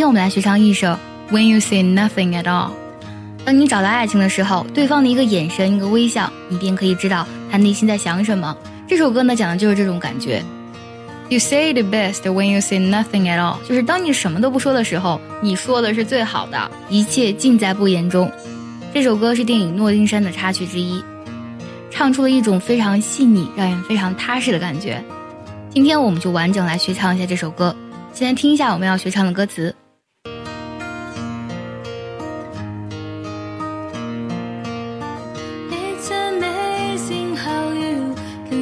今天我们来学唱一首《When You Say Nothing at All》。当你找到爱情的时候，对方的一个眼神、一个微笑，你便可以知道他内心在想什么。这首歌呢，讲的就是这种感觉。You say the best when you say nothing at all，就是当你什么都不说的时候，你说的是最好的，一切尽在不言中。这首歌是电影《诺丁山》的插曲之一，唱出了一种非常细腻、让人非常踏实的感觉。今天我们就完整来学唱一下这首歌，先来听一下我们要学唱的歌词。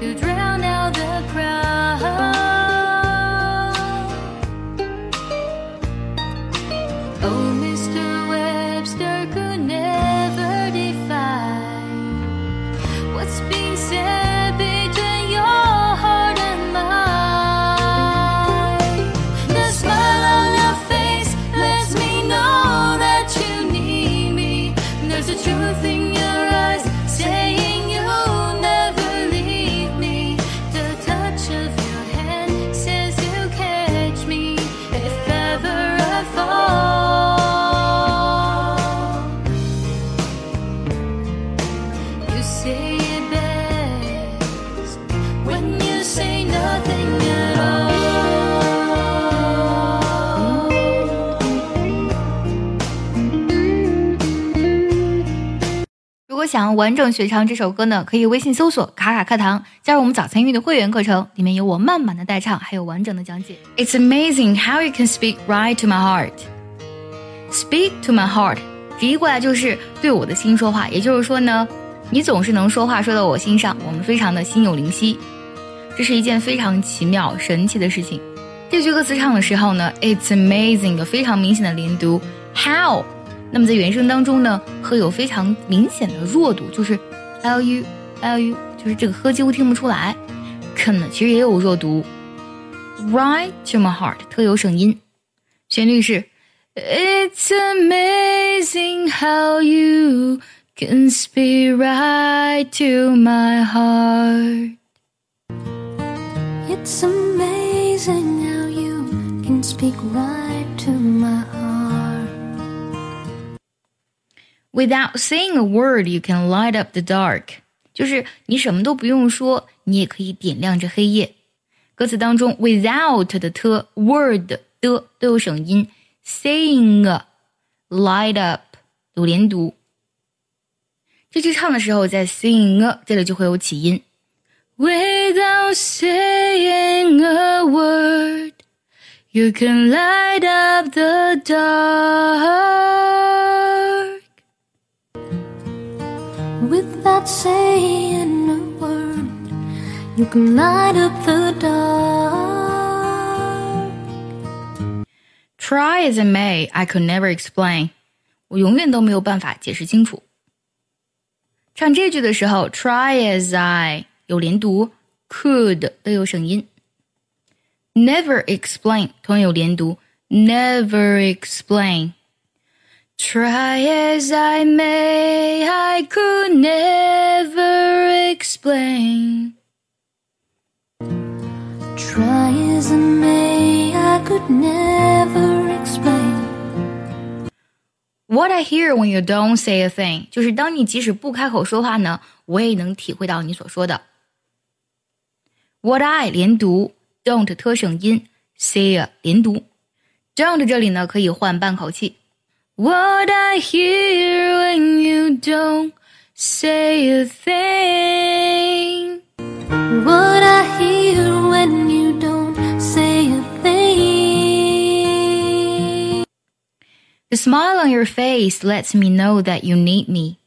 you drown out the crowd. 想要完整学唱这首歌呢，可以微信搜索“卡卡课堂”，加入我们早餐英语的会员课程，里面有我慢慢的代唱，还有完整的讲解。It's amazing how you can speak right to my heart. Speak to my heart，直译过来就是对我的心说话。也就是说呢，你总是能说话说到我心上，我们非常的心有灵犀。这是一件非常奇妙、神奇的事情。这句歌词唱的时候呢，It's amazing 有非常明显的连读，How。那么在原声当中呢，呵有非常明显的弱读，就是 l u l u，就是这个呵几乎听不出来。可呢，其实也有弱读，Right to my heart，特有省音。旋律是 It's amazing how you can speak right to my heart。It's amazing how you can speak right Without saying a word, you can light up the dark。就是你什么都不用说，你也可以点亮这黑夜。歌词当中，without 的 t word 的都有省音，saying a light up 有连读。这句唱的时候，在 saying a 这里就会有起音。Without saying a word, you can light up the dark. Without saying a word, you can light up the dark. Try as I may, I could never explain。我永远都没有办法解释清楚。唱这句的时候，try as I 有连读，could 都有省音。Never explain 同样有连读，never explain Try as I may, I could never explain. Try as I may, I could never explain. What I hear when you don't say a thing，就是当你即使不开口说话呢，我也能体会到你所说的。What I 连读，don't 特省音，say 连读，don't 这里呢可以换半口气。 What I hear when you don't say a thing。 What I hear when you don't say a thing. The smile on your face lets me know that you need me，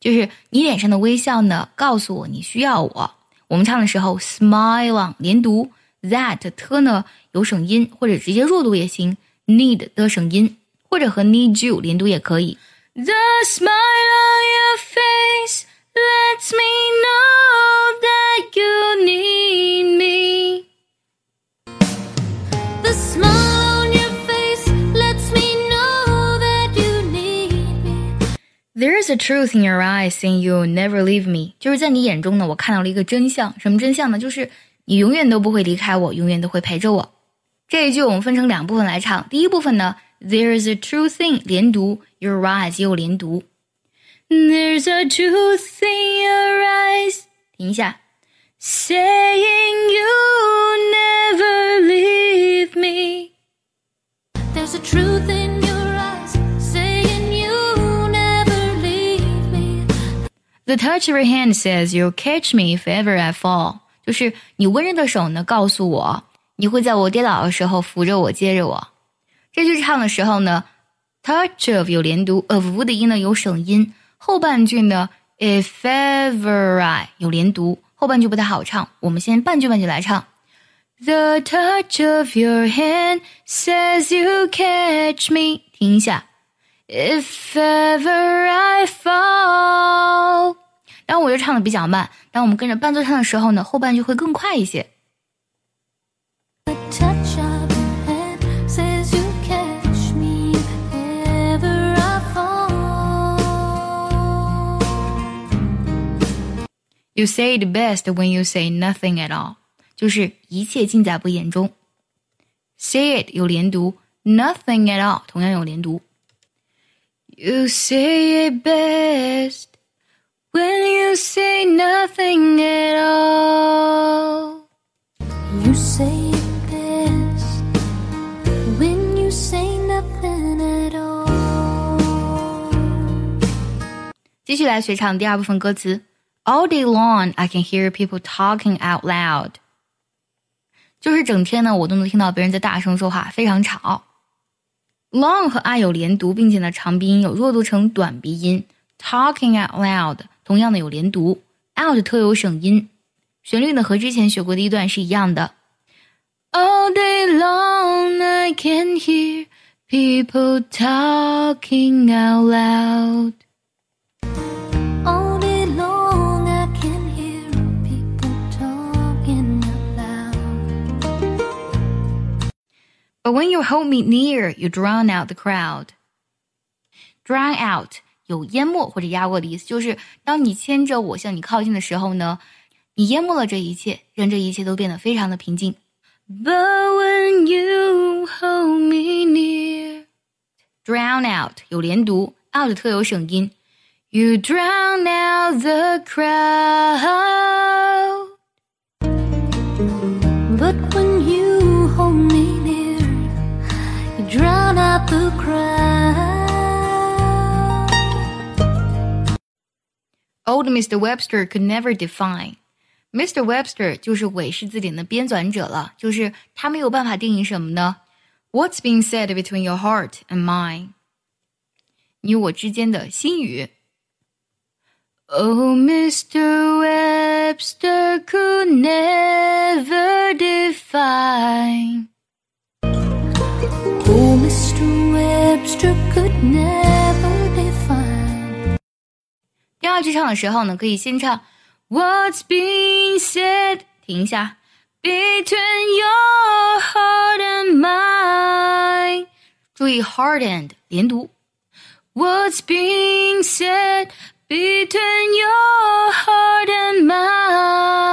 就是你脸上的微笑呢，告诉我你需要我。我们唱的时候，smile on 连读，that 特呢有省音，或者直接弱读也行，need 的省音， 或者和 need you 连读也可以。The smile on your face lets me know that you need me。 The smile on your face lets me know that you need me. There is a truth in your eyes saying you'll never leave me，就是在你眼中呢，我看到了一个真相。什么真相呢？就是你永远都不会离开我，永远都会陪着我。这一句我们分成两部分来唱。第一部分呢 ，There is a true thing 连读，Your eyes 也有连读。There's a truth in your eyes，停一下，saying you never leave me。 There's a truth in your eyes saying you never leave me. The touch of your hand says you'll catch me if ever I fall，就是你温热的手呢，告诉我你会在我跌倒的时候扶着我，接着我。 这句唱的时候呢，touch of 有连读，of 的音呢有省音，后半句呢 if ever I 有连读，后半句不太好唱，我们先半句半句来唱。The touch of your hand says you catch me，停一下。If ever I fall，然后我就唱的比较慢。当我们跟着伴奏唱的时候呢，后半句会更快一些。You say it best when you say nothing at all，就是一切尽在不言中。Say it 有连读，nothing at all 同样有连读。You say it best when you say nothing at all。 You say it best when you say nothing at all. 继续来学唱第二部分歌词。 All day long, I can hear people talking out loud。就是整天呢，我都能听到别人在大声说话，非常吵。Long 和 I 有连读，并且呢，长鼻音有弱读成短鼻音。Talking out loud 同样的有连读，out 特有省音。旋律呢和之前学过的一段是一样的。All day long, I can hear people talking out loud。 But when you hold me near, you drown out the crowd. Drown out 有淹没或者压过的意思，就是当你牵着我向你靠近的时候呢，你淹没了这一切，让这一切都变得非常的平静。But when you hold me near, drown out 有连读，out 特有省音。You drown out the crowd. Old Mr. Webster could never define. Mr. Webster 就是韦氏字典的编纂者了，就是他没有办法定义什么呢？What's being said between your heart and mine？你我之间的心语。Oh, Mr. Webster could never define. Oh, Mr. Webster could never 第二句唱的时候呢，可以先唱 What's being said，停一下，Between your heart and mine，注意 heart and 连读。 What's being said between your heart and mine?